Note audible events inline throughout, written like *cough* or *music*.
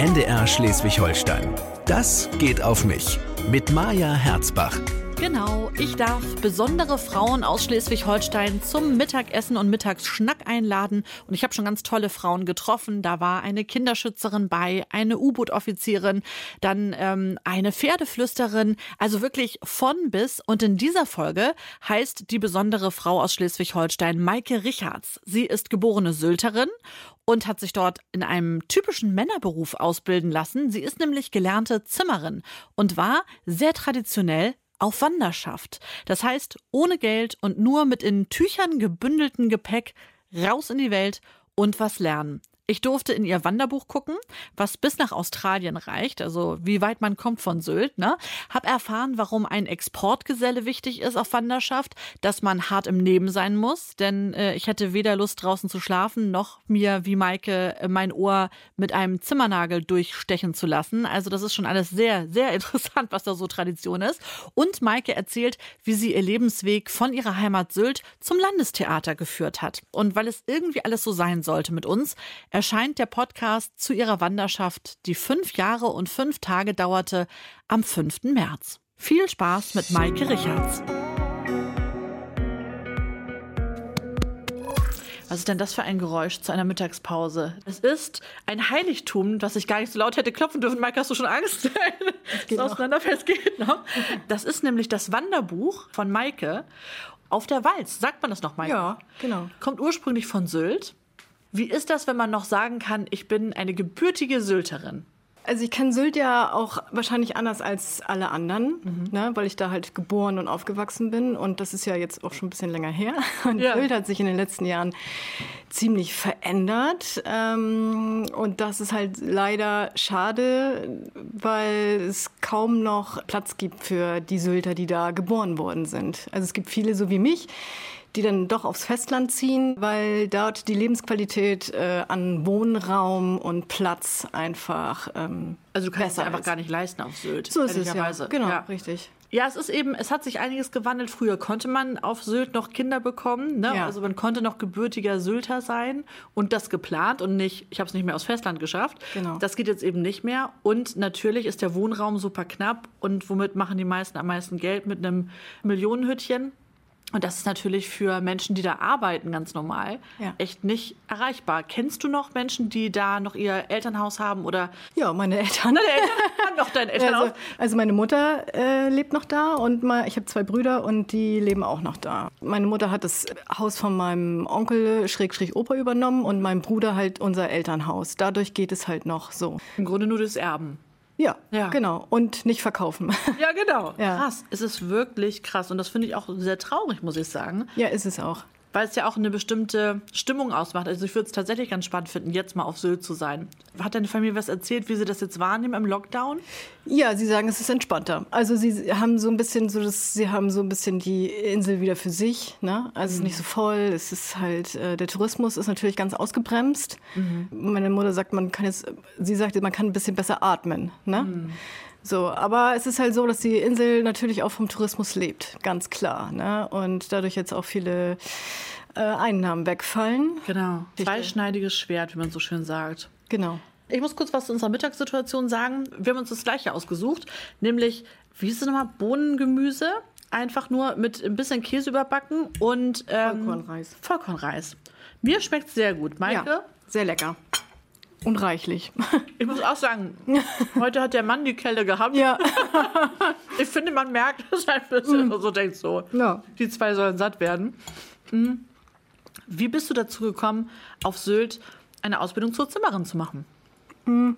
NDR Schleswig-Holstein. Das geht auf mich. Mit Maja Herzbach. Genau, ich darf besondere Frauen aus Schleswig-Holstein zum Mittagessen und Mittagsschnack einladen. Und ich habe schon ganz tolle Frauen getroffen. Da war eine Kinderschützerin bei, eine U-Boot-Offizierin, dann ähm, eine Pferdeflüsterin. Also wirklich von bis. Und in dieser Folge heißt die besondere Frau aus Schleswig-Holstein Maike Richards. Sie ist geborene Sylterin und hat sich dort in einem typischen Männerberuf ausbilden lassen. Sie ist nämlich gelernte Zimmerin und war sehr traditionell auf Wanderschaft. Das heißt, ohne Geld und nur mit in Tüchern gebündeltem Gepäck raus in die Welt und was lernen. Ich durfte in ihr Wanderbuch gucken, was bis nach Australien reicht, also wie weit man kommt von Sylt. Ne? Hab erfahren, warum ein Exportgeselle wichtig ist auf Wanderschaft, dass man hart im Neben sein muss, denn äh, ich hätte weder Lust draußen zu schlafen, noch mir wie Maike äh, mein Ohr mit einem Zimmernagel durchstechen zu lassen. Also das ist schon alles sehr, sehr *laughs* interessant, was da so Tradition ist. Und Maike erzählt, wie sie ihr Lebensweg von ihrer Heimat Sylt zum Landestheater geführt hat. Und weil es irgendwie alles so sein sollte mit uns, erscheint der Podcast zu ihrer Wanderschaft, die fünf Jahre und fünf Tage dauerte, am 5. März. Viel Spaß mit Maike Richards. Was ist denn das für ein Geräusch zu einer Mittagspause? Es ist ein Heiligtum, das ich gar nicht so laut hätte klopfen dürfen. Maike, hast du schon Angst? *laughs* Das geht auseinanderfällt, geht noch. Das ist nämlich das Wanderbuch von Maike auf der Walz. Sagt man das noch, Maike? Ja, genau. Kommt ursprünglich von Sylt. Wie ist das, wenn man noch sagen kann, ich bin eine gebürtige Sylterin? Also ich kenne Sylt ja auch wahrscheinlich anders als alle anderen, mhm. ne, weil ich da halt geboren und aufgewachsen bin. Und das ist ja jetzt auch schon ein bisschen länger her. *laughs* Und ja. Sylt hat sich in den letzten Jahren ziemlich verändert. Ähm, und das ist halt leider schade, weil es kaum noch Platz gibt für die Sylter, die da geboren worden sind. Also es gibt viele so wie mich, die dann doch aufs Festland ziehen, weil dort die Lebensqualität äh, an Wohnraum und Platz einfach ähm, Also du kannst es einfach gar nicht leisten auf Sylt. So ist es ja, genau, ja. richtig. Ja, es ist eben, es hat sich einiges gewandelt. Früher konnte man auf Sylt noch Kinder bekommen. Ne? Ja. Also man konnte noch gebürtiger Sylter sein und das geplant und nicht, ich habe es nicht mehr aufs Festland geschafft. Genau. Das geht jetzt eben nicht mehr. Und natürlich ist der Wohnraum super knapp. Und womit machen die meisten am meisten Geld? Mit einem Millionenhütchen. Und das ist natürlich für Menschen, die da arbeiten, ganz normal, ja. echt nicht erreichbar. Kennst du noch Menschen, die da noch ihr Elternhaus haben oder? Ja, meine Eltern. Deine Eltern haben noch dein *laughs* Elternhaus. Also, also meine Mutter äh, lebt noch da und mal, ich habe zwei Brüder und die leben auch noch da. Meine Mutter hat das Haus von meinem Onkel Schräg Schräg Opa übernommen und mein Bruder halt unser Elternhaus. Dadurch geht es halt noch so. Im Grunde nur das Erben. Ja, ja, genau. Und nicht verkaufen. Ja, genau. *laughs* Ja. Krass. Es ist wirklich krass. Und das finde ich auch sehr traurig, muss ich sagen. Ja, ist es auch weil es ja auch eine bestimmte Stimmung ausmacht. Also ich würde es tatsächlich ganz spannend finden, jetzt mal auf Sylt zu sein. Hat deine Familie was erzählt, wie sie das jetzt wahrnehmen im Lockdown? Ja, sie sagen, es ist entspannter. Also sie haben so ein bisschen so das, sie haben so ein bisschen die Insel wieder für sich. Ne? Also mhm. es ist mhm. nicht so voll. Es ist halt äh, der Tourismus ist natürlich ganz ausgebremst. Mhm. Meine Mutter sagt, man kann jetzt, sie sagte, man kann ein bisschen besser atmen. Ne? Mhm. So, aber es ist halt so, dass die Insel natürlich auch vom Tourismus lebt, ganz klar. Ne? Und dadurch jetzt auch viele äh, Einnahmen wegfallen. Genau. Zweischneidiges Schwert, wie man so schön sagt. Genau. Ich muss kurz was zu unserer Mittagssituation sagen. Wir haben uns das gleiche ausgesucht, nämlich, wie ist es nochmal, Bohnengemüse. Einfach nur mit ein bisschen Käse überbacken und ähm, Vollkornreis. Vollkornreis. Mir schmeckt es sehr gut. Maike? Ja, sehr lecker. Unreichlich. *laughs* Ich muss auch sagen, heute hat der Mann die Kelle gehabt. Ja. *laughs* Ich finde, man merkt es ein bisschen. Mm. So denkt so. Ja. Die zwei sollen satt werden. Mhm. Wie bist du dazu gekommen, auf Sylt eine Ausbildung zur Zimmerin zu machen? Mm.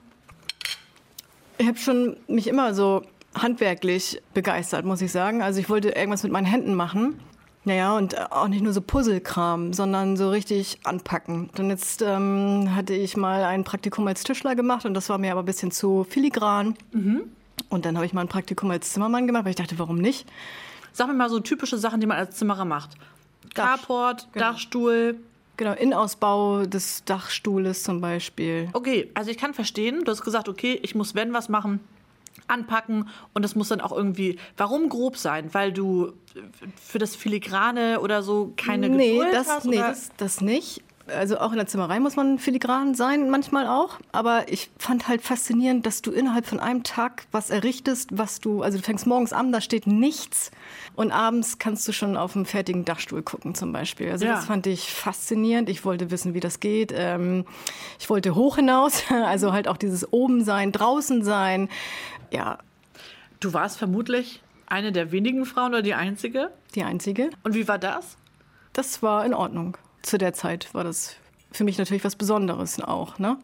Ich habe schon mich immer so handwerklich begeistert, muss ich sagen. Also ich wollte irgendwas mit meinen Händen machen. Naja, und äh, auch nicht nur so Puzzlekram, sondern so richtig anpacken. Und jetzt ähm, hatte ich mal ein Praktikum als Tischler gemacht und das war mir aber ein bisschen zu filigran. Mhm. Und dann habe ich mal ein Praktikum als Zimmermann gemacht, weil ich dachte, warum nicht? Sag mir mal so typische Sachen, die man als Zimmerer macht. Carport, genau. Dachstuhl. Genau, Innenausbau des Dachstuhles zum Beispiel. Okay, also ich kann verstehen, du hast gesagt, okay, ich muss wenn was machen, anpacken und das muss dann auch irgendwie, warum grob sein? Weil du für das Filigrane oder so keine nee, Geduld das, hast? Nee, das, das nicht. Also auch in der Zimmerei muss man filigran sein, manchmal auch. Aber ich fand halt faszinierend, dass du innerhalb von einem Tag was errichtest, was du, also du fängst morgens an, da steht nichts und abends kannst du schon auf einem fertigen Dachstuhl gucken zum Beispiel. Also ja. das fand ich faszinierend. Ich wollte wissen, wie das geht. Ähm, ich wollte hoch hinaus, *laughs* also halt auch dieses oben sein, draußen sein. Ja. Du warst vermutlich eine der wenigen Frauen oder die einzige? Die einzige. Und wie war das? Das war in Ordnung zu der Zeit war das für mich natürlich was Besonderes auch. Ne?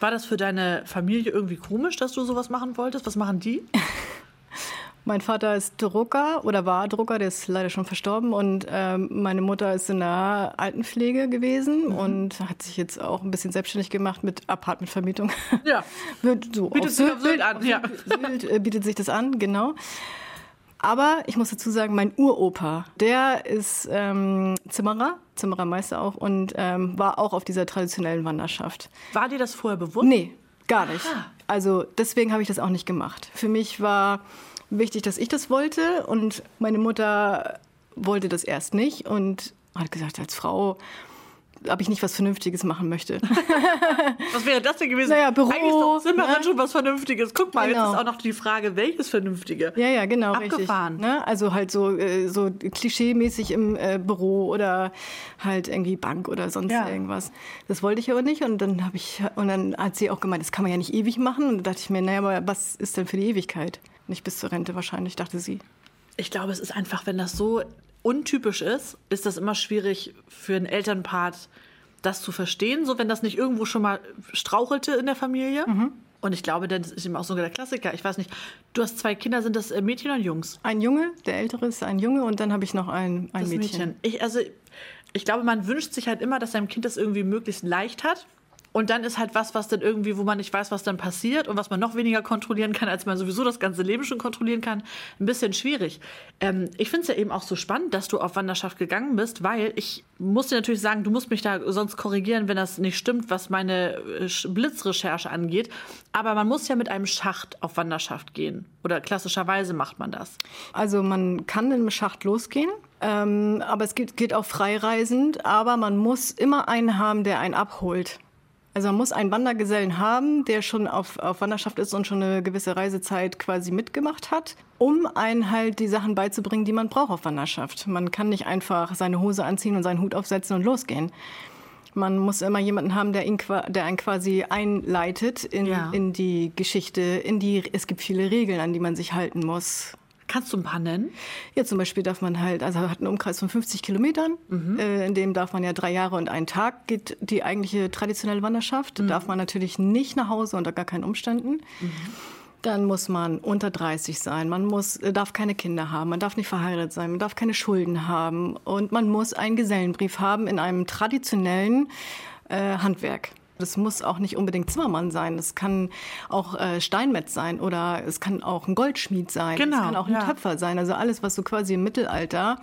War das für deine Familie irgendwie komisch, dass du sowas machen wolltest? Was machen die? *laughs* mein Vater ist Drucker oder war Drucker, der ist leider schon verstorben. Und ähm, meine Mutter ist in der Altenpflege gewesen mhm. und hat sich jetzt auch ein bisschen selbstständig gemacht mit Apartmentvermietung. Ja. *laughs* so bietet sich auf Sylt an. Ja. Sylt, äh, bietet sich das an, genau. Aber ich muss dazu sagen, mein Uropa, der ist ähm, Zimmerer, Zimmerermeister auch und ähm, war auch auf dieser traditionellen Wanderschaft. War dir das vorher bewusst? Nee, gar nicht. Aha. Also deswegen habe ich das auch nicht gemacht. Für mich war wichtig, dass ich das wollte und meine Mutter wollte das erst nicht und hat gesagt, als Frau ob ich nicht was Vernünftiges machen möchte. *laughs* was wäre das denn gewesen? Naja, Büro. Eigentlich doch Zimmerin ne? schon was Vernünftiges. Guck mal, genau. jetzt ist auch noch die Frage, welches Vernünftige? Ja, ja, genau, Abgefahren. richtig. Ne? Also halt so, äh, so klischee-mäßig im äh, Büro oder halt irgendwie Bank oder sonst ja. irgendwas. Das wollte ich aber nicht und dann habe ich, und dann hat sie auch gemeint, das kann man ja nicht ewig machen. Und da dachte ich mir, naja, aber was ist denn für die Ewigkeit? Nicht bis zur Rente wahrscheinlich, dachte sie. Ich glaube, es ist einfach, wenn das so untypisch ist, ist das immer schwierig für einen Elternpart, das zu verstehen, so wenn das nicht irgendwo schon mal strauchelte in der Familie. Mhm. Und ich glaube, das ist eben auch so der Klassiker. Ich weiß nicht, du hast zwei Kinder, sind das äh, Mädchen oder Jungs? Ein Junge, der ältere ist ein Junge und dann habe ich noch ein, ein Mädchen. Mädchen. Ich, also, ich glaube, man wünscht sich halt immer, dass sein Kind das irgendwie möglichst leicht hat. Und dann ist halt was, was dann irgendwie, wo man nicht weiß, was dann passiert und was man noch weniger kontrollieren kann, als man sowieso das ganze Leben schon kontrollieren kann, ein bisschen schwierig. Ähm, ich finde es ja eben auch so spannend, dass du auf Wanderschaft gegangen bist, weil ich muss dir natürlich sagen, du musst mich da sonst korrigieren, wenn das nicht stimmt, was meine äh, Blitzrecherche angeht. Aber man muss ja mit einem Schacht auf Wanderschaft gehen. Oder klassischerweise macht man das. Also man kann im Schacht losgehen. Ähm, aber es geht, geht auch freireisend, aber man muss immer einen haben, der einen abholt. Also man muss einen Wandergesellen haben, der schon auf, auf Wanderschaft ist und schon eine gewisse Reisezeit quasi mitgemacht hat, um einen halt die Sachen beizubringen, die man braucht auf Wanderschaft. Man kann nicht einfach seine Hose anziehen und seinen Hut aufsetzen und losgehen. Man muss immer jemanden haben, der, ihn, der einen quasi einleitet in, ja. in die Geschichte, in die, es gibt viele Regeln, an die man sich halten muss. Kannst du ein paar nennen? Ja, zum Beispiel darf man halt, also hat einen Umkreis von 50 Kilometern. Mhm. Äh, in dem darf man ja drei Jahre und einen Tag geht die eigentliche traditionelle Wanderschaft. Mhm. Darf man natürlich nicht nach Hause unter gar keinen Umständen. Mhm. Dann muss man unter 30 sein. Man muss, äh, darf keine Kinder haben. Man darf nicht verheiratet sein. Man darf keine Schulden haben. Und man muss einen Gesellenbrief haben in einem traditionellen äh, Handwerk. Das muss auch nicht unbedingt Zimmermann sein. Das kann auch äh, Steinmetz sein oder es kann auch ein Goldschmied sein. Genau, es kann auch ein ja. Töpfer sein. Also alles, was so quasi im Mittelalter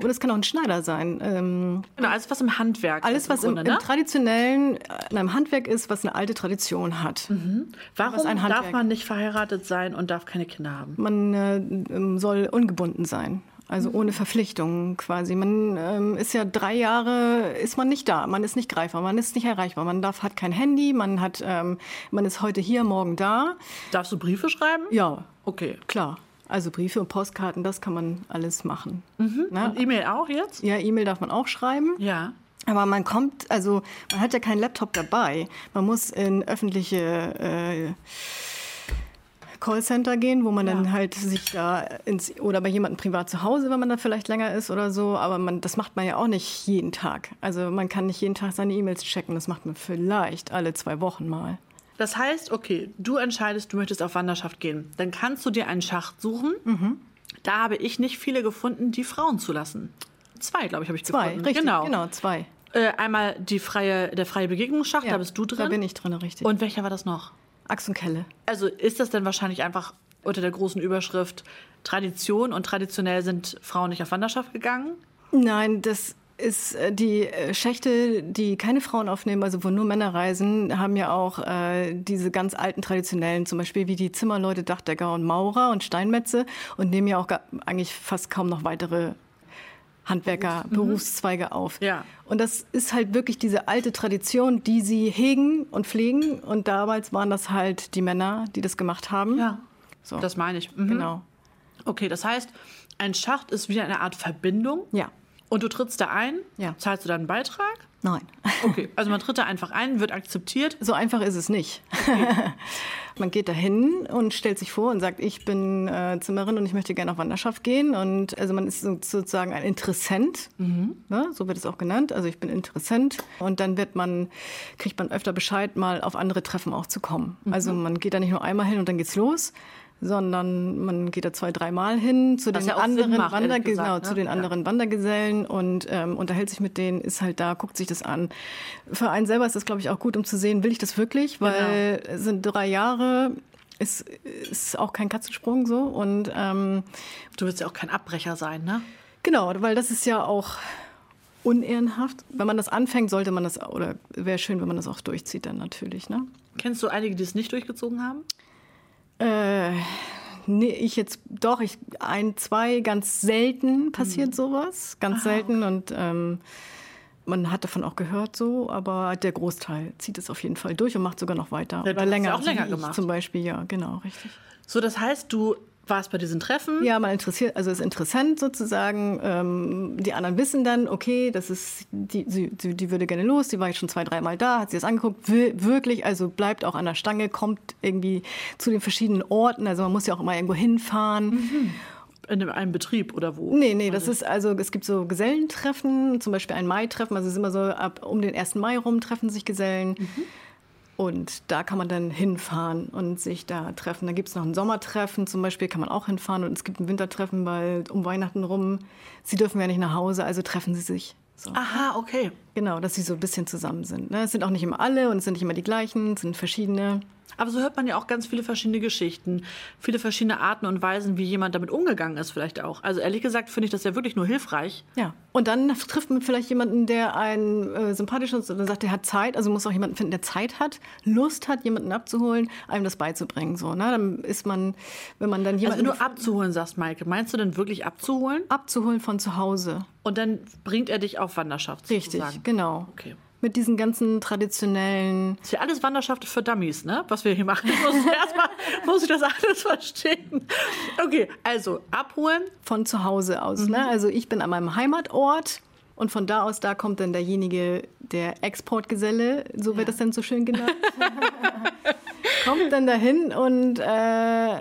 oder es kann auch ein Schneider sein. Ähm, genau, alles, was im Handwerk Alles, was im, Grunde, im, ne? traditionellen, äh, in einem Handwerk ist, was eine alte Tradition hat. Mhm. Warum darf man nicht verheiratet sein und darf keine Kinder haben? Man äh, soll ungebunden sein. Also ohne Verpflichtungen quasi. Man ähm, ist ja drei Jahre, ist man nicht da, man ist nicht greifbar, man ist nicht erreichbar, man darf, hat kein Handy, man hat, ähm, man ist heute hier, morgen da. Darfst du Briefe schreiben? Ja. Okay. Klar. Also Briefe und Postkarten, das kann man alles machen. Mhm. Und E-Mail auch jetzt? Ja, E-Mail darf man auch schreiben. Ja. Aber man kommt, also man hat ja keinen Laptop dabei. Man muss in öffentliche äh, Callcenter gehen, wo man ja. dann halt sich da ins oder bei jemandem privat zu Hause, wenn man da vielleicht länger ist oder so. Aber man, das macht man ja auch nicht jeden Tag. Also man kann nicht jeden Tag seine E-Mails checken. Das macht man vielleicht alle zwei Wochen mal. Das heißt, okay, du entscheidest, du möchtest auf Wanderschaft gehen. Dann kannst du dir einen Schacht suchen. Mhm. Da habe ich nicht viele gefunden, die Frauen zulassen. Zwei, glaube ich, habe ich zwei, gefunden. Richtig, genau, genau zwei. Äh, einmal die freie, der freie Begegnungsschacht, ja, da bist du drin. Da bin ich drin, richtig. Und welcher war das noch? Achsenkelle. Also ist das denn wahrscheinlich einfach unter der großen Überschrift Tradition und traditionell sind Frauen nicht auf Wanderschaft gegangen? Nein, das ist äh, die äh, Schächte, die keine Frauen aufnehmen, also wo nur Männer reisen, haben ja auch äh, diese ganz alten traditionellen, zum Beispiel wie die Zimmerleute, Dachdecker und Maurer und Steinmetze und nehmen ja auch gar, eigentlich fast kaum noch weitere Handwerker, Mhm. Berufszweige auf. Ja. Und das ist halt wirklich diese alte Tradition, die sie hegen und pflegen. Und damals waren das halt die Männer, die das gemacht haben. Ja. So. Das meine ich. Mhm. Genau. Okay, das heißt, ein Schacht ist wie eine Art Verbindung. Ja. Und du trittst da ein, Ja. zahlst du dann einen Beitrag? Nein. Okay, *laughs* also man tritt da einfach ein, wird akzeptiert. So einfach ist es nicht. *laughs* Man geht dahin und stellt sich vor und sagt, ich bin äh, Zimmerin und ich möchte gerne auf Wanderschaft gehen. Und also man ist so- sozusagen ein Interessent, ne? so wird es auch genannt. Also ich bin Interessent. Und dann wird man, kriegt man öfter Bescheid, mal auf andere Treffen auch zu kommen. Also man geht da nicht nur einmal hin und dann geht's los. Sondern man geht da zwei, dreimal hin zu Was den ja anderen macht, Wander gesagt, genau, ne? zu den Ja. anderen Wandergesellen und ähm, unterhält sich mit denen, ist halt da, guckt sich das an. Für einen selber ist das, glaube ich, auch gut, um zu sehen, will ich das wirklich, weil Genau. es sind drei Jahre, ist, ist auch kein Katzensprung so und ähm, Du willst ja auch kein Abbrecher sein, ne? genau, weil das ist ja auch unehrenhaft. Wenn man das anfängt, sollte man das, oder wäre schön, wenn man das auch durchzieht dann natürlich, ne? Kennst du einige, die es nicht durchgezogen haben? Äh, nee, ich jetzt doch, ich ein, zwei, ganz selten passiert sowas. Ganz selten und ähm, man hat davon auch gehört so, aber der Großteil zieht es auf jeden Fall durch und macht sogar noch weiter. Ja, hast ja auch so länger gemacht. Zum Beispiel, ja, genau, richtig. So, das heißt, du warst bei diesen Treffen. Ja, man interessiert, also ist interessant sozusagen. Ähm, die anderen wissen dann, okay, das ist, die, sie, sie- die würde gerne los, die war jetzt schon zwei, dreimal da, hat sich das angeguckt, will, wirklich, also bleibt auch an der Stange, kommt irgendwie zu den verschiedenen Orten, also man muss ja auch immer irgendwo hinfahren. In einem Betrieb oder wo? Nee, nee, das ist also, es gibt so Gesellentreffen, zum Beispiel ein Mai-Treffen, also es ist immer so ab um den 1. Mai rum treffen sich Gesellen. Und da kann man dann hinfahren und sich da treffen. Dann gibt es noch ein Sommertreffen, zum Beispiel kann man auch hinfahren. Und es gibt ein Wintertreffen, weil um Weihnachten rum, sie dürfen ja nicht nach Hause, also treffen sie sich. So. Aha, okay. Genau, dass sie so ein bisschen zusammen sind. Ne? Es sind auch nicht immer alle und es sind nicht immer die gleichen, es sind verschiedene. Aber so hört man ja auch ganz viele verschiedene Geschichten, viele verschiedene Arten und Weisen, wie jemand damit umgegangen ist, vielleicht auch. Also ehrlich gesagt finde ich das ja wirklich nur hilfreich. Ja. Und dann trifft man vielleicht jemanden, der einen äh, sympathisch ist oder sagt, der hat Zeit. Also muss auch jemanden finden, der Zeit hat, Lust hat, jemanden abzuholen, einem das beizubringen. So, ne? Dann ist man, wenn man dann Also jemanden wenn du abzuholen sagst, Maike, meinst du denn wirklich abzuholen? abzuholen von zu Hause. Und dann bringt er dich auf Wanderschaft Richtig, sozusagen. genau. Okay. Mit diesen ganzen traditionellen. Das ist ja alles Wanderschaft für Dummies, ne? Was wir hier machen. Ich muss erstmal *laughs* muss ich das alles verstehen. Okay, also abholen. von zu Hause aus. Ne? Also ich bin an meinem Heimatort und von da aus, da kommt dann derjenige, der Exportgeselle, so wird das dann so schön genannt, *laughs* kommt dann dahin und äh,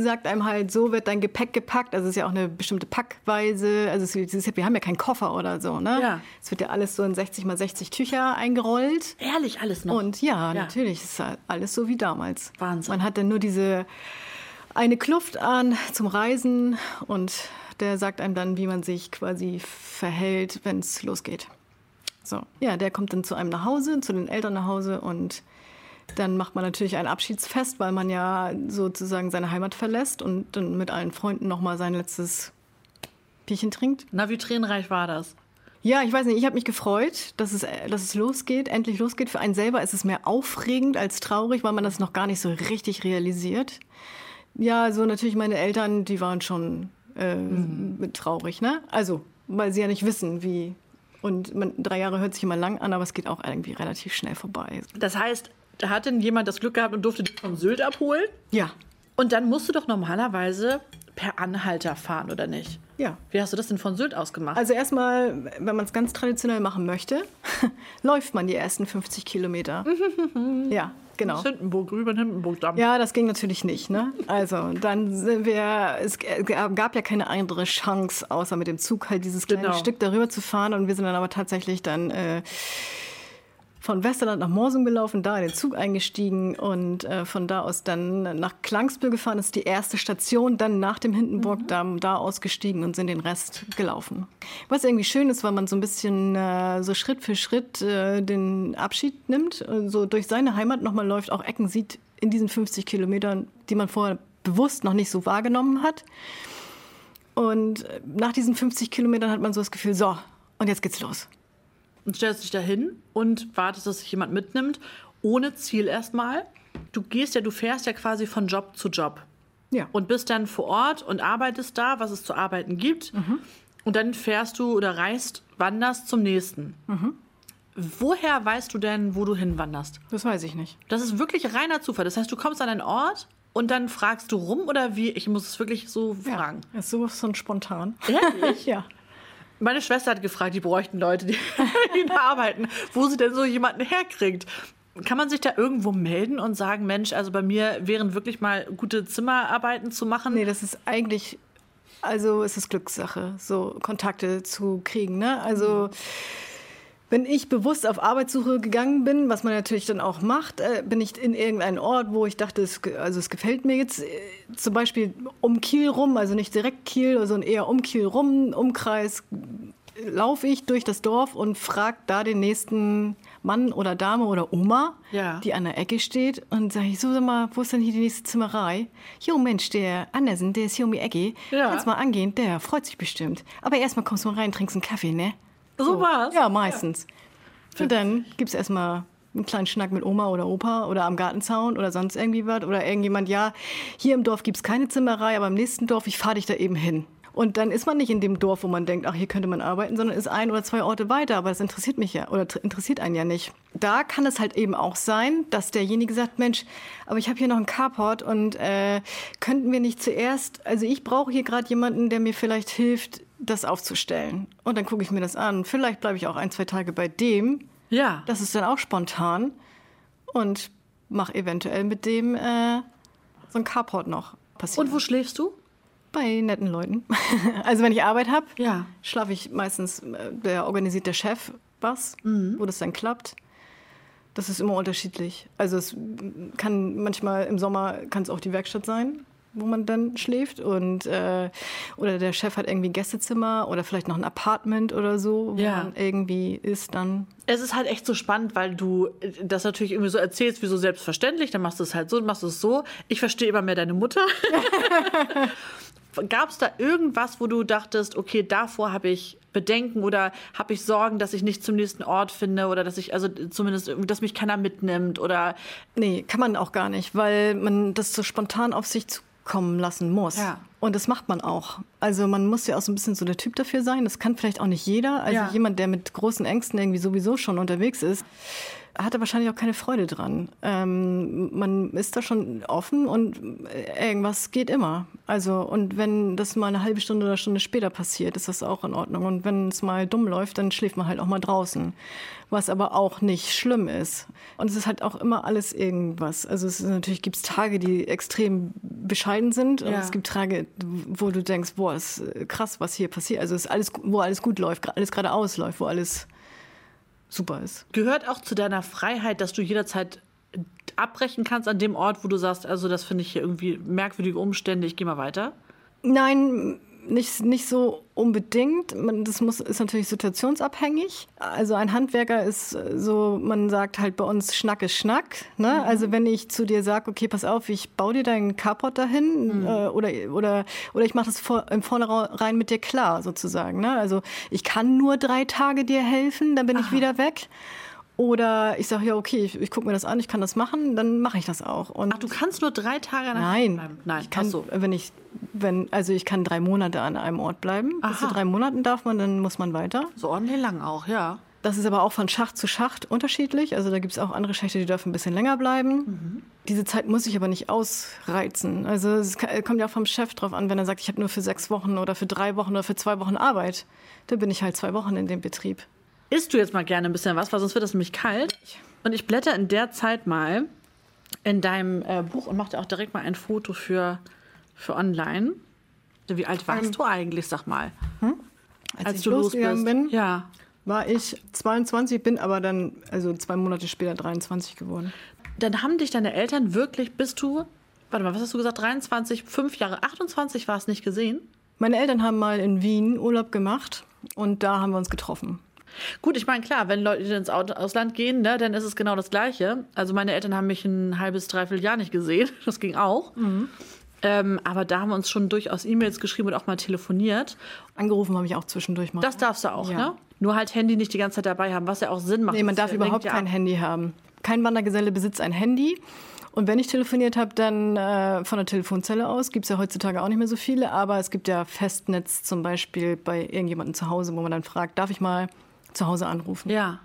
sagt einem halt, so wird dein Gepäck gepackt. Also es ist ja auch eine bestimmte Packweise. Also es ist, wir haben ja keinen Koffer oder so. Ne? Ja. Es wird ja alles so in 60 mal 60 Tücher eingerollt. Ehrlich, alles noch. Und ja, Ja. natürlich ist halt alles so wie damals. Wahnsinn. Man hat dann nur diese eine Kluft an zum Reisen und der sagt einem dann, wie man sich quasi verhält, wenn es losgeht. So, ja, der kommt dann zu einem nach Hause, zu den Eltern nach Hause und dann macht man natürlich ein Abschiedsfest, weil man ja sozusagen seine Heimat verlässt und dann mit allen Freunden nochmal sein letztes Bierchen trinkt. Na, wie tränenreich war das? Ja, ich weiß nicht, ich habe mich gefreut, dass es, äh, dass es losgeht, endlich losgeht. Für einen selber ist es mehr aufregend als traurig, weil man das noch gar nicht so richtig realisiert. Ja, so natürlich meine Eltern, die waren schon äh, mit traurig, ne? Also, weil sie ja nicht wissen, wie. Und man, drei Jahre hört sich immer lang an, aber es geht auch irgendwie relativ schnell vorbei. Das heißt, da hat denn jemand das Glück gehabt und durfte dich von Sylt abholen? Ja, Und dann musst du doch normalerweise per Anhalter fahren, oder nicht? ja. Wie hast du das denn von Sylt aus gemacht? Also erstmal, wenn man es ganz traditionell machen möchte, *laughs* läuft man die ersten 50 Kilometer. *laughs* ja, genau. Hindenburg, über den Hindenburgdamm. Ja, das ging natürlich nicht. Ne? Also dann sind wir, es gab ja keine andere Chance, außer mit dem Zug halt dieses kleine Genau. Stück darüber zu fahren. Und wir sind dann aber tatsächlich dann äh, von Westerland nach Morsum gelaufen, da in den Zug eingestiegen und äh, von da aus dann nach Klangsbühl gefahren. Das ist die erste Station. Dann nach dem Hindenburgdamm da ausgestiegen und sind den Rest gelaufen. Was irgendwie schön ist, weil man so ein bisschen äh, so Schritt für Schritt äh, den Abschied nimmt, äh, so durch seine Heimat nochmal läuft, auch Ecken sieht in diesen 50 Kilometern, die man vorher bewusst noch nicht so wahrgenommen hat. Und äh, nach diesen 50 Kilometern hat man so das Gefühl, so, und jetzt geht's los. Und stellst dich da hin und wartest, dass sich jemand mitnimmt, ohne Ziel erstmal. Du gehst ja, du fährst ja quasi von Job zu Job. Ja. Und bist dann vor Ort und arbeitest da, was es zu arbeiten gibt. und dann fährst du oder reist, wanderst zum nächsten. Mhm. Woher weißt du denn, wo du hinwanderst? Das weiß ich nicht. Das ist wirklich reiner Zufall. Das heißt, du kommst an einen Ort und dann fragst du rum oder wie? Ich muss es wirklich so fragen. Ja, ist sowas von spontan. Ehrlich? *laughs* Ja. Meine Schwester hat gefragt, die bräuchten Leute, die, *laughs* die da arbeiten, wo sie denn so jemanden herkriegt. Kann man sich da irgendwo melden und sagen, Mensch, also bei mir wären wirklich mal gute Zimmerarbeiten zu machen? Nee, das ist eigentlich, also es ist Glückssache, so Kontakte zu kriegen. Ne? Also wenn ich bewusst auf Arbeitssuche gegangen bin, was man natürlich dann auch macht, äh, bin ich in irgendeinen Ort, wo ich dachte, es, also es gefällt mir jetzt, äh, zum Beispiel um Kiel rum, also nicht direkt Kiel, sondern eher um Kiel rum, Umkreis, laufe ich durch das Dorf und frage da den nächsten Mann oder Dame oder Oma, Ja. die an der Ecke steht und sage ich, so sag mal, wo ist denn hier die nächste Zimmerei? Jo Mensch, der Andersen, der ist hier um die Ecke. Ja. Kannst mal angehen, der freut sich bestimmt. Aber erstmal kommst du mal rein, trinkst einen Kaffee, ne? So war's? Ja, meistens. Und dann gibt's erstmal einen kleinen Schnack mit Oma oder Opa oder am Gartenzaun oder sonst irgendwie was. Oder irgendjemand, ja, hier im Dorf gibt's keine Zimmerei, aber im nächsten Dorf, ich fahre dich da eben hin. Und dann ist man nicht in dem Dorf, wo man denkt, ach, hier könnte man arbeiten, sondern ist ein oder zwei Orte weiter. Aber das interessiert mich ja oder interessiert einen ja nicht. Da kann es halt eben auch sein, dass derjenige sagt, Mensch, aber ich habe hier noch einen Carport und äh, könnten wir nicht zuerst, also ich brauche hier gerade jemanden, der mir vielleicht hilft, das aufzustellen. Und dann gucke ich mir das an. Vielleicht bleibe ich auch ein, zwei Tage bei dem. Ja. Das ist dann auch spontan und mache eventuell mit dem äh, so ein Carport noch passieren. Und wo schläfst du? Bei netten Leuten. *laughs* Also wenn ich Arbeit habe, Ja. schlafe ich meistens, äh, der organisiert der Chef was, wo das dann klappt. Das ist immer unterschiedlich. Also es kann manchmal im Sommer kann es auch die Werkstatt sein, wo man dann schläft und äh, oder der Chef hat irgendwie ein Gästezimmer oder vielleicht noch ein Apartment oder so, wo Ja. man irgendwie ist dann. Es ist halt echt so spannend, weil du das natürlich irgendwie so erzählst, wie so selbstverständlich. Dann machst du es halt so, dann machst du es so. Ich verstehe immer mehr deine Mutter. *laughs* Gab es da irgendwas, wo du dachtest, okay, davor habe ich Bedenken oder habe ich Sorgen, dass ich nicht zum nächsten Ort finde oder dass ich, also zumindest, dass mich keiner mitnimmt oder. Nee, kann man auch gar nicht, weil man das so spontan auf sich zukommen lassen muss. Ja. Und das macht man auch. Also man muss ja auch so ein bisschen so der Typ dafür sein. Das kann vielleicht auch nicht jeder. Also Ja. jemand, der mit großen Ängsten irgendwie sowieso schon unterwegs ist, hat da wahrscheinlich auch keine Freude dran. Ähm, man ist da schon offen und irgendwas geht immer. Also und wenn das mal eine halbe Stunde oder Stunde später passiert, ist das auch in Ordnung. Und wenn es mal dumm läuft, dann schläft man halt auch mal draußen, was aber auch nicht schlimm ist. Und es ist halt auch immer alles irgendwas. Also es ist, natürlich gibt es Tage, die extrem bescheiden sind und Ja. es gibt Tage, wo du denkst, boah, ist krass, was hier passiert. Also es ist alles, wo alles gut läuft, alles geradeaus läuft, wo alles super ist. Gehört auch zu deiner Freiheit, dass du jederzeit abbrechen kannst an dem Ort, wo du sagst, also das finde ich hier irgendwie merkwürdige Umstände, ich gehe mal weiter? Nein, nicht, nicht so unbedingt. Man, das muss, ist natürlich situationsabhängig. Also ein Handwerker ist so, man sagt halt bei uns Schnack ist Schnack. Ne? Also wenn ich zu dir sage, okay, pass auf, ich baue dir deinen Carport dahin äh, oder, oder, oder ich mache das vor, im Vornherein mit dir klar sozusagen. Ne? Also ich kann nur drei Tage dir helfen, dann bin ich wieder weg. Oder ich sage, ja, okay, ich, ich gucke mir das an, ich kann das machen, dann mache ich das auch. Und Ach, du kannst nur drei Tage einem Nein? Nein, ich kann, so. wenn ich, wenn, also ich kann drei Monate an einem Ort bleiben. Bis zu Aha. drei Monaten darf man, dann muss man weiter. So ordentlich lang auch, ja. Das ist aber auch von Schacht zu Schacht unterschiedlich. Also da gibt es auch andere Schächte, die dürfen ein bisschen länger bleiben. Mhm. Diese Zeit muss ich aber nicht ausreizen. Also es kommt ja auch vom Chef drauf an, wenn er sagt, ich habe nur für sechs Wochen oder für drei Wochen oder für zwei Wochen Arbeit. Dann bin ich halt zwei Wochen in dem Betrieb. Isst du jetzt mal gerne ein bisschen was, weil sonst wird das nämlich kalt. Und ich blätter in der Zeit mal in deinem äh, Buch und mache dir auch direkt mal ein Foto für, für online. Wie alt warst Ähm, du eigentlich, sag mal? Als, ich losgegangen bin, Ja. war ich 22, bin aber dann, also zwei Monate später 23 geworden. Dann haben dich deine Eltern wirklich, bist du, warte mal, was hast du gesagt, 23, fünf Jahre, 28 war es nicht gesehen? Meine Eltern haben mal in Wien Urlaub gemacht und da haben wir uns getroffen. Gut, ich meine, klar, wenn Leute ins Au- Ausland gehen, ne, dann ist es genau das Gleiche. Also meine Eltern haben mich ein halbes, dreiviertel Jahr nicht gesehen. *laughs* Das ging auch. Ähm, aber da haben wir uns schon durchaus E-Mails geschrieben und auch mal telefoniert. Angerufen habe ich auch zwischendurch mal. Das darfst du auch, Ja. ne? Nur halt Handy nicht die ganze Zeit dabei haben, was ja auch Sinn macht. nee, man darf überhaupt kein ab. Handy haben. Kein Wandergeselle besitzt ein Handy. Und wenn ich telefoniert habe, dann äh, von der Telefonzelle aus. Gibt es ja heutzutage auch nicht mehr so viele, aber es gibt ja Festnetz zum Beispiel bei irgendjemandem zu Hause, wo man dann fragt, darf ich mal zu Hause anrufen? Ja.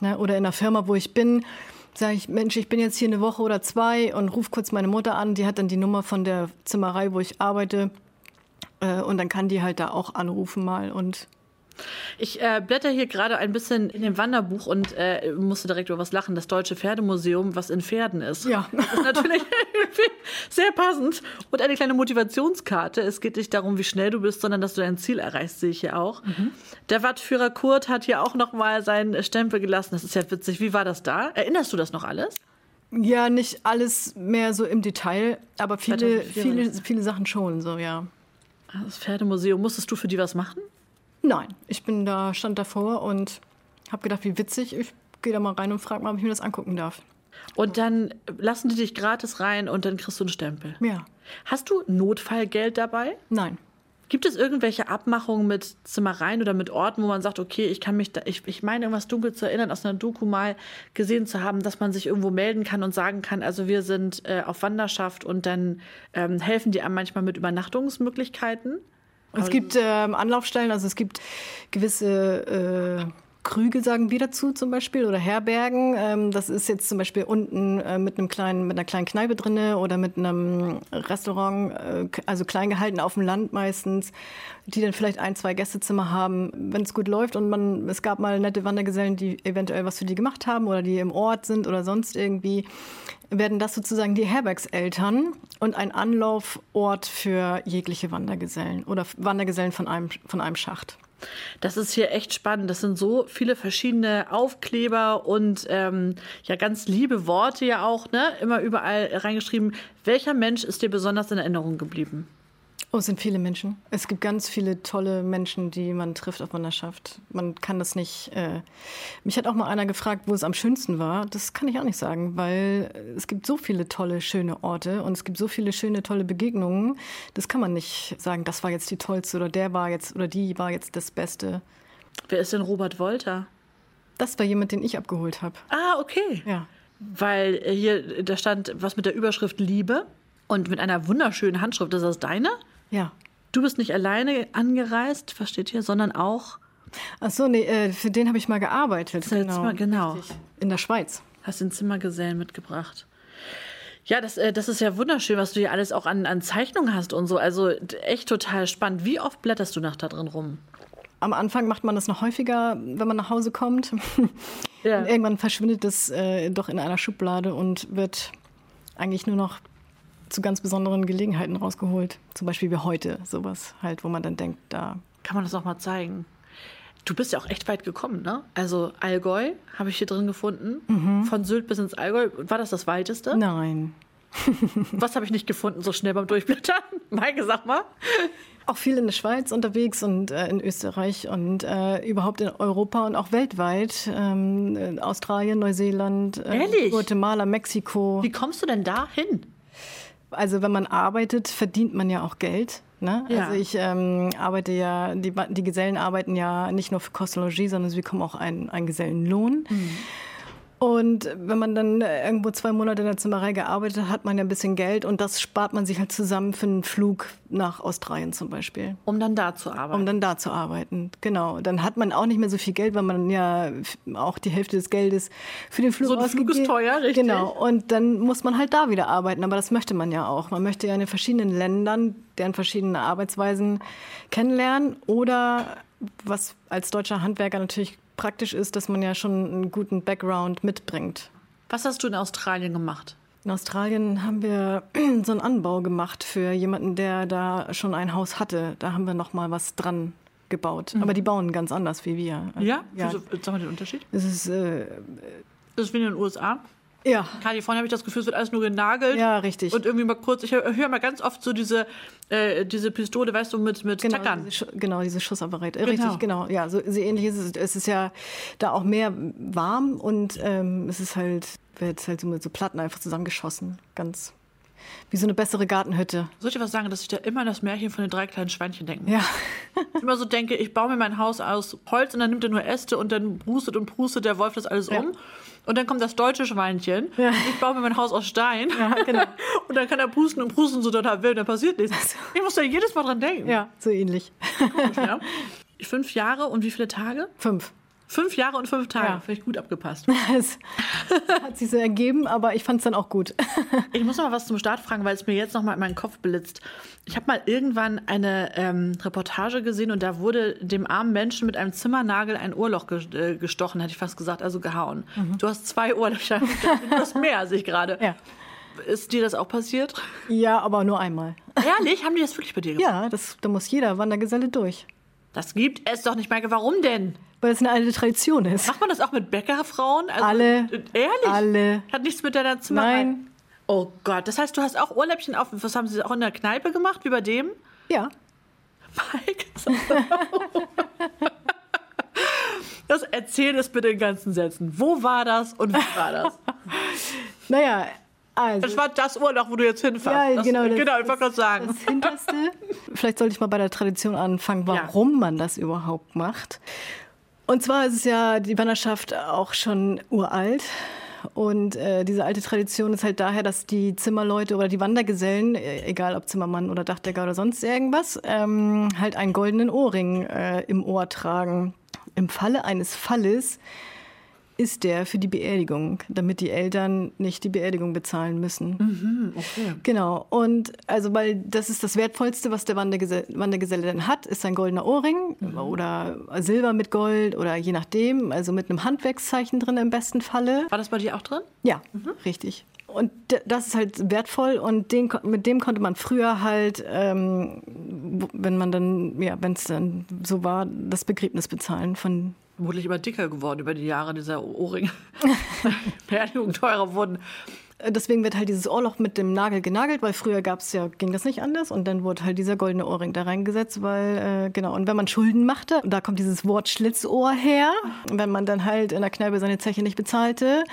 Ne? Oder in der Firma, wo ich bin, sage ich, Mensch, ich bin jetzt hier eine Woche oder zwei und ruf kurz meine Mutter an. Die hat dann die Nummer von der Zimmerei, wo ich arbeite. Äh, und dann kann die halt da auch anrufen mal und ich äh, blätter hier gerade ein bisschen in dem Wanderbuch und äh, musste direkt über was lachen. Das Deutsche Pferdemuseum, was in Pferden ist. Ja. Das ist natürlich *laughs* sehr passend. Und eine kleine Motivationskarte. Es geht nicht darum, wie schnell du bist, sondern dass du dein Ziel erreichst, sehe ich hier auch. Mhm. Der Wattführer Kurt hat hier auch noch mal seinen Stempel gelassen. Das ist ja witzig. Wie war das da? Erinnerst du das noch alles? Ja, nicht alles mehr so im Detail, aber viele, viele, viele Sachen schon, so, ja. Das Pferdemuseum, musstest du für die was machen? Nein, ich bin da, stand davor und habe gedacht, wie witzig. Ich gehe da mal rein und frage mal, ob ich mir das angucken darf. Und dann lassen die dich gratis rein und dann kriegst du einen Stempel. Ja. Hast du Notfallgeld dabei? Nein. Gibt es irgendwelche Abmachungen mit Zimmereien oder mit Orten, wo man sagt, okay, ich kann mich da, ich, ich meine, irgendwas dunkel zu erinnern, aus einer Doku mal gesehen zu haben, dass man sich irgendwo melden kann und sagen kann, also wir sind äh, auf Wanderschaft und dann ähm, helfen die einem manchmal mit Übernachtungsmöglichkeiten? Es gibt ähm, Anlaufstellen, also es gibt gewisse äh, Krüge, sagen wir dazu zum Beispiel, oder Herbergen. Ähm, das ist jetzt zum Beispiel unten äh, mit, einem kleinen, mit einer kleinen Kneipe drinne oder mit einem Restaurant, äh, also klein gehalten auf dem Land meistens, die dann vielleicht ein, zwei Gästezimmer haben, wenn es gut läuft und man, es gab mal nette Wandergesellen, die eventuell was für die gemacht haben oder die im Ort sind oder sonst irgendwie, werden das sozusagen die Herbergseltern und ein Anlaufort für jegliche Wandergesellen oder Wandergesellen von einem, von einem Schacht. Das ist hier echt spannend. Das sind so viele verschiedene Aufkleber und ähm, ja ganz liebe Worte ja auch, ne? Immer überall reingeschrieben. Welcher Mensch ist dir besonders in Erinnerung geblieben? Oh, es sind viele Menschen. Es gibt ganz viele tolle Menschen, die man trifft auf Wanderschaft. Man kann das nicht. Äh mich hat auch mal einer gefragt, wo es am schönsten war. Das kann ich auch nicht sagen, weil es gibt so viele tolle, schöne Orte und es gibt so viele schöne, tolle Begegnungen. Das kann man nicht sagen, das war jetzt die tollste oder der war jetzt oder die war jetzt das Beste. Wer ist denn Robert Wolter? Das war jemand, den ich abgeholt habe. Ah, okay. Ja. Weil hier, da stand was mit der Überschrift Liebe und mit einer wunderschönen Handschrift. Ist das deine? Ja. Du bist nicht alleine angereist, versteht ihr, sondern auch. Ach so, nee, äh, für den habe ich mal gearbeitet. Genau. Zimmer, genau. In der Schweiz. Hast den Zimmergesellen mitgebracht. Ja, das, äh, das ist ja wunderschön, was du hier alles auch an, an Zeichnungen hast und so. Also echt total spannend. Wie oft blätterst du nach da drin rum? Am Anfang macht man das noch häufiger, wenn man nach Hause kommt. Ja. *laughs* irgendwann verschwindet es äh, doch in einer Schublade und wird eigentlich nur noch zu ganz besonderen Gelegenheiten rausgeholt. Zum Beispiel wie heute, sowas halt, wo man dann denkt, da. Kann man das auch mal zeigen? Du bist ja auch echt weit gekommen, ne? Also Allgäu habe ich hier drin gefunden. Mhm. Von Sylt bis ins Allgäu. War das das weiteste? Nein. *laughs* Was habe ich nicht gefunden so schnell beim Durchblättern? *laughs* Maike, sag mal. Auch viel in der Schweiz unterwegs und äh, in Österreich und äh, überhaupt in Europa und auch weltweit. Ähm, Australien, Neuseeland, äh, Guatemala, Mexiko. Wie kommst du denn da hin? Also wenn man arbeitet, verdient man ja auch Geld. Ne? Ja. Also ich ähm, arbeite ja, die, die Gesellen arbeiten ja nicht nur für Kostologie, sondern sie bekommen auch einen, einen Gesellenlohn. Mhm. Und wenn man dann irgendwo zwei Monate in der Zimmerei gearbeitet hat, hat man ja ein bisschen Geld und das spart man sich halt zusammen für einen Flug nach Australien zum Beispiel. Um dann da zu arbeiten. Um dann da zu arbeiten, genau. Dann hat man auch nicht mehr so viel Geld, weil man ja auch die Hälfte des Geldes für den Flug So ein Flug ist teuer, richtig. Genau. Und dann muss man halt da wieder arbeiten. Aber das möchte man ja auch. Man möchte ja in verschiedenen Ländern deren verschiedene Arbeitsweisen kennenlernen oder was als deutscher Handwerker natürlich praktisch ist, dass man ja schon einen guten Background mitbringt. Was hast du in Australien gemacht? In Australien haben wir *clears throat* so einen Anbau gemacht für jemanden, der da schon ein Haus hatte. Da haben wir noch mal was dran gebaut. Mhm. Aber die bauen ganz anders wie wir. Also, ja? ja. sag mal den Unterschied. Es ist, äh, das ist wie in den USA. Ja. In Kalifornien habe ich das Gefühl, es wird alles nur genagelt. Ja, richtig. Und irgendwie mal kurz, ich höre mal ganz oft so diese, äh, diese Pistole, weißt du, mit, mit genau, Tackern. Diese genau, diese Schussapparat. Genau. Richtig, genau. Ja, so, so ähnlich ist es. Es ist ja da auch mehr warm und ähm, es ist halt, wird halt so mit so Platten einfach zusammengeschossen. Ganz wie so eine bessere Gartenhütte. Soll ich dir was sagen, dass ich da immer an das Märchen von den drei kleinen Schweinchen denke? Ja. *laughs* immer so denke, ich baue mir mein Haus aus Holz und dann nimmt er nur Äste und dann prustet und prustet der Wolf das alles Ja. um. Und dann kommt das deutsche Schweinchen. Ja. Ich baue mir mein Haus aus Stein. Ja, genau. *laughs* und dann kann er pusten und prusten, so dann er will, dann passiert nichts. Ich muss da jedes Mal dran denken. Ja, so ähnlich. Ja. *laughs* Fünf Jahre und wie viele Tage? Fünf. Fünf Jahre und fünf Tage. Ja. Vielleicht gut abgepasst. Es *laughs* hat sich so ergeben, aber ich fand es dann auch gut. *laughs* Ich muss noch mal was zum Start fragen, weil es mir jetzt noch mal in meinen Kopf blitzt. Ich habe mal irgendwann eine ähm, Reportage gesehen und da wurde dem armen Menschen mit einem Zimmernagel ein Ohrloch äh, gestochen, hätte ich fast gesagt, also gehauen. Du hast zwei Ohrlöcher. *laughs* Du hast mehr als ich gerade. Ja. Ist dir das auch passiert? Ja, aber nur einmal. Ehrlich? Haben die das wirklich bei dir gemacht? Ja, das, da muss jeder Wandergeselle durch. Das gibt es doch nicht, Maike. Warum denn? Weil es eine alte Tradition ist. Macht man das auch mit Bäckerfrauen? Also, Alle. Ehrlich? Alle. Hat nichts mit deiner Zimmerei? Nein. Oh Gott, das heißt, du hast auch Ohrläppchen auf. Was haben sie auch in der Kneipe gemacht, wie bei dem? Ja. Mike. *laughs* Das erzähl es bitte in ganzen Sätzen. Wo war das und wie war das? *laughs* Naja, also. Das war das Urlaub, wo du jetzt hinfährst. Ja, das, genau, das- genau, ich wollte gerade sagen. Das Hinterste. *laughs* Vielleicht sollte ich mal bei der Tradition anfangen, warum man das überhaupt macht. Und zwar ist es ja die Wanderschaft auch schon uralt. Und äh, diese alte Tradition ist halt daher, dass die Zimmerleute oder die Wandergesellen, äh, egal ob Zimmermann oder Dachdecker oder sonst irgendwas, ähm, halt einen goldenen Ohrring äh, im Ohr tragen. Im Falle eines Falles ist der für die Beerdigung, damit die Eltern nicht die Beerdigung bezahlen müssen. Okay. Genau. Und also, weil das ist das Wertvollste, was der Wandergeselle, Wandergeselle denn hat, ist ein goldener Ohrring oder Silber mit Gold oder je nachdem, also mit einem Handwerkszeichen drin im besten Falle. War das bei dir auch drin? Ja, richtig. Und das ist halt wertvoll und den, mit dem konnte man früher halt, ähm, wenn man dann, ja, wenn es dann so war, das Begräbnis bezahlen von Vermutlich immer dicker geworden über die Jahre, dieser Ohrring. Beerdigungen *laughs* teurer wurden. Deswegen wird halt dieses Ohrloch mit dem Nagel genagelt, weil früher gab's ja, ging das nicht anders und dann wurde halt dieser goldene Ohrring da reingesetzt, weil, äh, genau, und wenn man Schulden machte, da kommt dieses Wort Schlitzohr her, wenn man dann halt in der Kneipe seine Zeche nicht bezahlte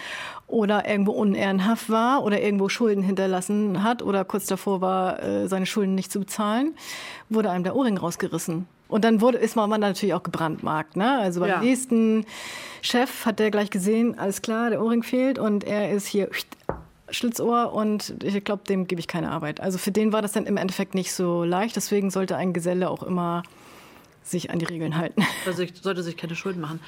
oder irgendwo unehrenhaft war oder irgendwo Schulden hinterlassen hat oder kurz davor war, äh, seine Schulden nicht zu bezahlen, wurde einem der Ohrring rausgerissen. Und dann wurde, ist man natürlich auch gebrandmarkt, ne? Also beim Ja. nächsten Chef hat der gleich gesehen, alles klar, der Ohrring fehlt und er ist hier Schlitzohr und ich glaube, dem gebe ich keine Arbeit. Also für den war das dann im Endeffekt nicht so leicht. Deswegen sollte ein Geselle auch immer sich an die Regeln halten. *laughs* Also ich sollte sich keine Schulden machen.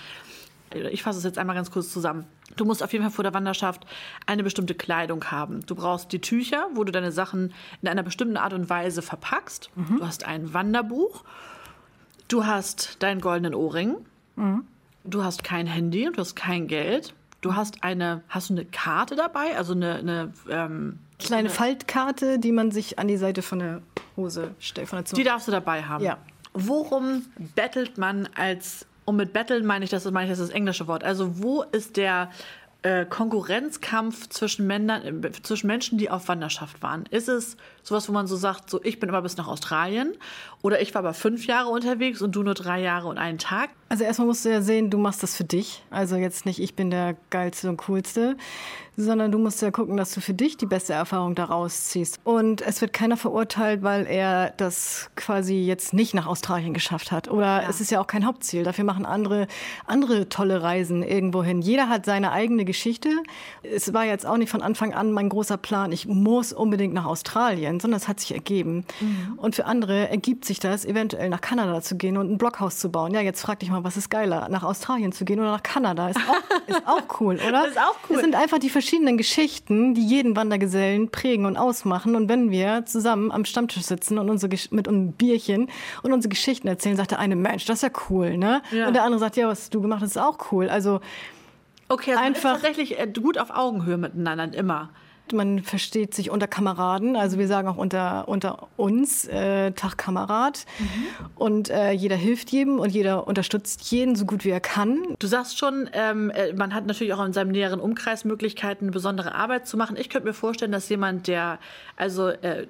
Ich fasse es jetzt einmal ganz kurz zusammen. Du musst auf jeden Fall vor der Wanderschaft eine bestimmte Kleidung haben. Du brauchst die Tücher, wo du deine Sachen in einer bestimmten Art und Weise verpackst. Du hast ein Wanderbuch. Du hast deinen goldenen Ohrring. Du hast kein Handy und du hast kein Geld. Du hast eine, hast du eine Karte dabei? Also eine, eine ähm, Kleine Faltkarte, die man sich an die Seite von der Hose stellt, von der Die darfst du dabei haben. Ja. Worum bettelt man als, und mit betteln meine ich, das meine ich, das ist das englische Wort. Also wo ist der äh, Konkurrenzkampf zwischen, Männern, äh, zwischen Menschen, die auf Wanderschaft waren? Ist es sowas, wo man so sagt, so ich bin immer bis nach Australien oder ich war aber fünf Jahre unterwegs und du nur drei Jahre und einen Tag? Also erstmal musst du ja sehen, du machst das für dich. Also jetzt nicht, ich bin der geilste und coolste, sondern du musst ja gucken, dass du für dich die beste Erfahrung daraus ziehst. Und es wird keiner verurteilt, weil er das quasi jetzt nicht nach Australien geschafft hat. Oder es ist ja auch kein Hauptziel. Dafür machen andere, andere tolle Reisen irgendwo hin. Jeder hat seine eigene Geschichte. Es war jetzt auch nicht von Anfang an mein großer Plan, ich muss unbedingt nach Australien, sondern es hat sich ergeben. Und für andere ergibt sich das, eventuell nach Kanada zu gehen und ein Blockhaus zu bauen. Ja, jetzt frag dich mal, was ist geiler, nach Australien zu gehen oder nach Kanada? Ist auch, *laughs* ist auch cool, oder? Ist auch cool. Es sind einfach die verschiedenen Geschichten, die jeden Wandergesellen prägen und ausmachen. Und wenn wir zusammen am Stammtisch sitzen und unsere mit einem Bierchen und unsere Geschichten erzählen, sagt der eine, Mensch, das ist ja cool, ne? Ja. Und der andere sagt, ja, was du gemacht hast, ist auch cool. Also Okay, also Einfach- tatsächlich äh, gut auf Augenhöhe miteinander, immer. Man versteht sich unter Kameraden, also wir sagen auch unter, unter uns, äh, Tag Kamerad. Und äh, jeder hilft jedem und jeder unterstützt jeden so gut wie er kann. Du sagst schon, ähm, äh, man hat natürlich auch in seinem näheren Umkreis Möglichkeiten, besondere Arbeit zu machen. Ich könnte mir vorstellen, dass jemand, der also äh,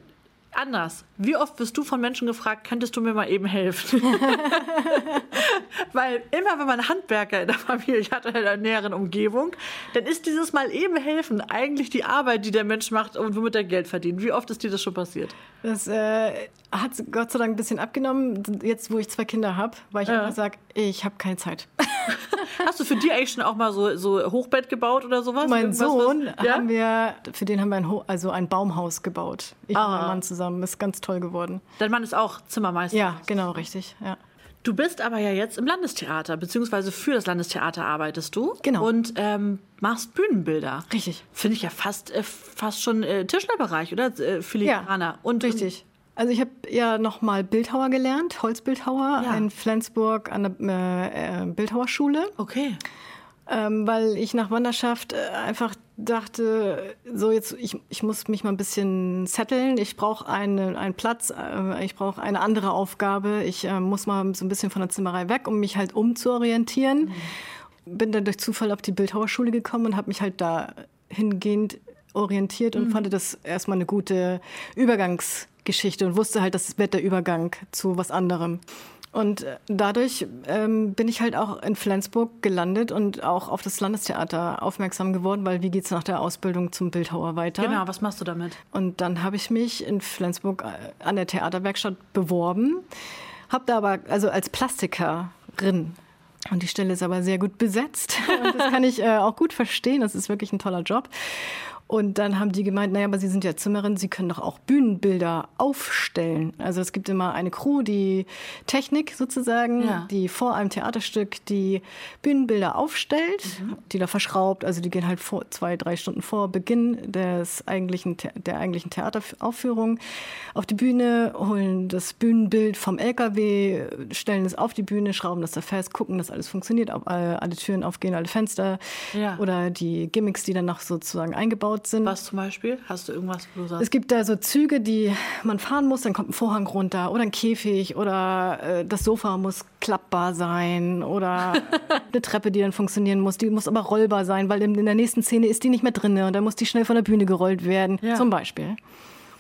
anders. Wie oft wirst du von Menschen gefragt, könntest du mir mal eben helfen? *laughs* Weil immer, wenn man Handwerker in der Familie hat oder in der näheren Umgebung, dann ist dieses Mal eben helfen eigentlich die Arbeit, die der Mensch macht und womit er Geld verdient. Wie oft ist dir das schon passiert? Das äh, hat Gott sei Dank ein bisschen abgenommen, jetzt wo ich zwei Kinder habe, weil ich ja. einfach sage, ich habe keine Zeit. *laughs* Hast du für die eigentlich schon auch mal so, so Hochbett gebaut oder sowas? Mein Irgendwas, Sohn was, ja? haben wir, für den haben wir ein, also ein Baumhaus gebaut. Ich ah. und mein Mann zusammen. Ist ganz toll geworden. Dein Mann ist auch Zimmermeister. Ja, genau, richtig. Ja. Du bist aber ja jetzt im Landestheater, beziehungsweise für das Landestheater arbeitest du. Genau. Und ähm, machst Bühnenbilder. Richtig. Finde ich ja fast, äh, fast schon äh, Tischlerbereich, oder? Äh, Filigraner. Ja, und, richtig. Also ich habe ja noch mal Bildhauer gelernt, Holzbildhauer ja. in Flensburg an der äh, äh, Bildhauerschule. Okay. Ähm, weil ich nach Wanderschaft äh, einfach dachte, so jetzt, ich, ich muss mich mal ein bisschen setteln. Ich brauche eine, einen Platz, äh, ich brauche eine andere Aufgabe. Ich äh, muss mal so ein bisschen von der Zimmerei weg, um mich halt umzuorientieren. Mhm. Bin dann durch Zufall auf die Bildhauerschule gekommen und habe mich halt da hingehend orientiert und mhm. fand das erstmal eine gute Übergangsgeschichte und wusste halt, das wird der Übergang zu was anderem. Und äh, dadurch ähm, bin ich halt auch in Flensburg gelandet und auch auf das Landestheater aufmerksam geworden, weil wie geht's nach der Ausbildung zum Bildhauer weiter? Genau, was machst du damit? Und dann habe ich mich in Flensburg äh, an der Theaterwerkstatt beworben, habe da aber also als Plastikerin und die Stelle ist aber sehr gut besetzt. *laughs* Und das kann ich äh, auch gut verstehen. Das ist wirklich ein toller Job. Und dann haben die gemeint, naja, aber Sie sind ja Zimmerin, Sie können doch auch Bühnenbilder aufstellen. Also es gibt immer eine Crew, die Technik sozusagen, ja. die vor einem Theaterstück die Bühnenbilder aufstellt, mhm. die da verschraubt. Also die gehen halt vor, zwei, drei Stunden vor Beginn des eigentlichen, der eigentlichen Theateraufführung auf die Bühne, holen das Bühnenbild vom LKW, stellen es auf die Bühne, schrauben das da fest, gucken, dass alles funktioniert, ob alle Türen aufgehen, alle Fenster ja. oder die Gimmicks, die dann noch sozusagen eingebaut gebaut sind. Was zum Beispiel? Hast du irgendwas, wo du sagst? Es gibt da so Züge, die man fahren muss, dann kommt ein Vorhang runter oder ein Käfig oder äh, das Sofa muss klappbar sein oder *laughs* eine Treppe, die dann funktionieren muss. Die muss aber rollbar sein, weil in, in der nächsten Szene ist die nicht mehr drin und dann muss die schnell von der Bühne gerollt werden, ja. zum Beispiel.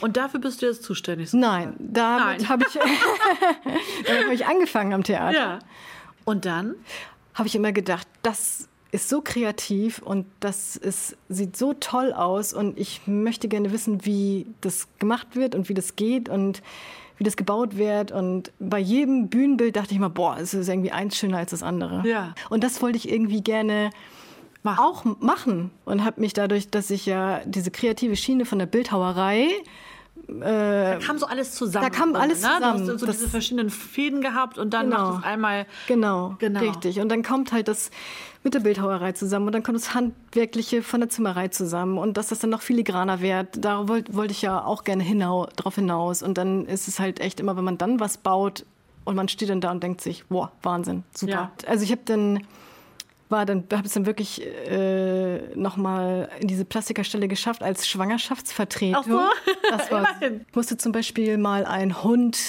Und dafür bist du jetzt zuständig? Nein, damit habe ich, *laughs* *laughs* damit hab ich angefangen am Theater. Ja. Und dann? Habe ich immer gedacht, das ist so kreativ und das ist, sieht so toll aus und ich möchte gerne wissen, wie das gemacht wird und wie das geht und wie das gebaut wird. Und bei jedem Bühnenbild dachte ich mal, boah, es ist irgendwie eins schöner als das andere. Ja. Und das wollte ich irgendwie gerne Mach. auch machen und habe mich dadurch, dass ich ja diese kreative Schiene von der Bildhauerei äh, da kam so alles zusammen. Da kam alles ne? zusammen. Du hast so das, diese verschiedenen Fäden gehabt und dann genau. macht es einmal. Genau, genau, richtig. Und dann kommt halt das mit der Bildhauerei zusammen und dann kommt das Handwerkliche von der Zimmerei zusammen und dass das dann noch filigraner wird, da wollte wollt ich ja auch gerne hinau drauf hinaus. Und dann ist es halt echt immer, wenn man dann was baut und man steht dann da und denkt sich, wow, Wahnsinn, super. Ja. Also ich habe dann war dann habe es dann wirklich äh, noch mal in diese Plastikerstelle geschafft als Schwangerschaftsvertretung. Ach so. Das *laughs* war, musste zum Beispiel mal ein Hund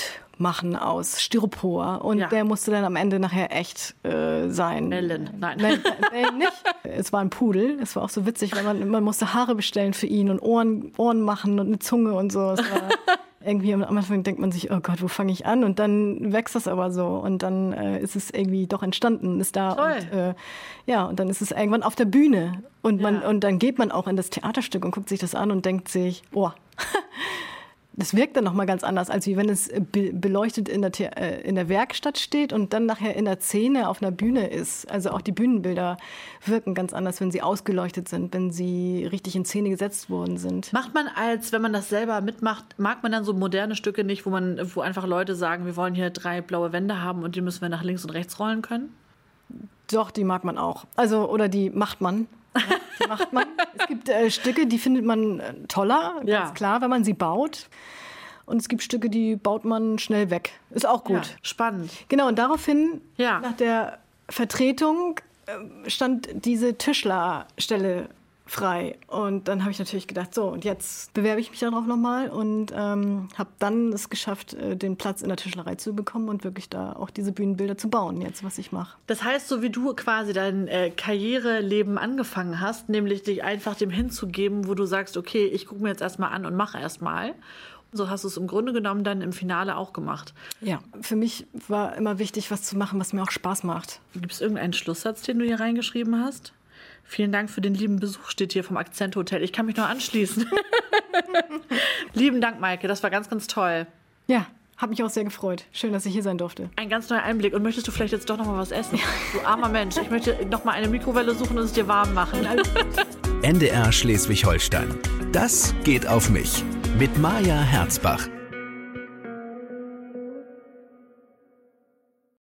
machen aus Styropor und ja. der musste dann am Ende nachher echt äh, sein. Mellen, nein. Mellen, Mellen nicht. Es war ein Pudel. Es war auch so witzig, weil man, man musste Haare bestellen für ihn und Ohren, Ohren machen und eine Zunge und so. Es war *laughs* irgendwie am Anfang denkt man sich, oh Gott, wo fange ich an? Und dann wächst das aber so und dann äh, ist es irgendwie doch entstanden, ist da Toll. und äh, ja und dann ist es irgendwann auf der Bühne und man ja. und dann geht man auch in das Theaterstück und guckt sich das an und denkt sich, oh, das wirkt dann nochmal ganz anders, als wie wenn es beleuchtet in der, äh, in der Werkstatt steht und dann nachher in der Szene auf einer Bühne ist. Also auch die Bühnenbilder wirken ganz anders, wenn sie ausgeleuchtet sind, wenn sie richtig in Szene gesetzt worden sind. Macht man als, wenn man das selber mitmacht, mag man dann so moderne Stücke nicht, wo man, wo einfach Leute sagen, wir wollen hier drei blaue Wände haben und die müssen wir nach links und rechts rollen können? Doch, die mag man auch. Also, oder die macht man. Die macht man. es gibt äh, Stücke, die findet man äh, toller, ganz ja. klar, wenn man sie baut. Und es gibt Stücke, die baut man schnell weg. Ist auch gut. Ja, spannend. Genau, und daraufhin, ja. nach der Vertretung, äh, stand diese Tischlerstelle frei. Und dann habe ich natürlich gedacht, so, und jetzt bewerbe ich mich darauf nochmal und ähm, habe dann es geschafft, äh, den Platz in der Tischlerei zu bekommen und wirklich da auch diese Bühnenbilder zu bauen, jetzt, was ich mache. Das heißt, so wie du quasi dein äh, Karriereleben angefangen hast, nämlich dich einfach dem hinzugeben, wo du sagst, okay, ich gucke mir jetzt erstmal an und mache erstmal So hast du es im Grunde genommen dann im Finale auch gemacht. Ja, für mich war immer wichtig, was zu machen, was mir auch Spaß macht. Gibt es irgendeinen Schlusssatz, den du hier reingeschrieben hast? Vielen Dank für den lieben Besuch, steht hier vom Akzent Hotel. Ich kann mich nur anschließen. *laughs* Lieben Dank, Maike, das war ganz, ganz toll. Ja, habe mich auch sehr gefreut. Schön, dass ich hier sein durfte. Ein ganz neuer Einblick. Und möchtest du vielleicht jetzt doch noch mal was essen? Du armer Mensch. Ich möchte noch mal eine Mikrowelle suchen und es dir warm machen. *laughs* NDR Schleswig-Holstein. Das geht auf mich. Mit Maja Herzbach.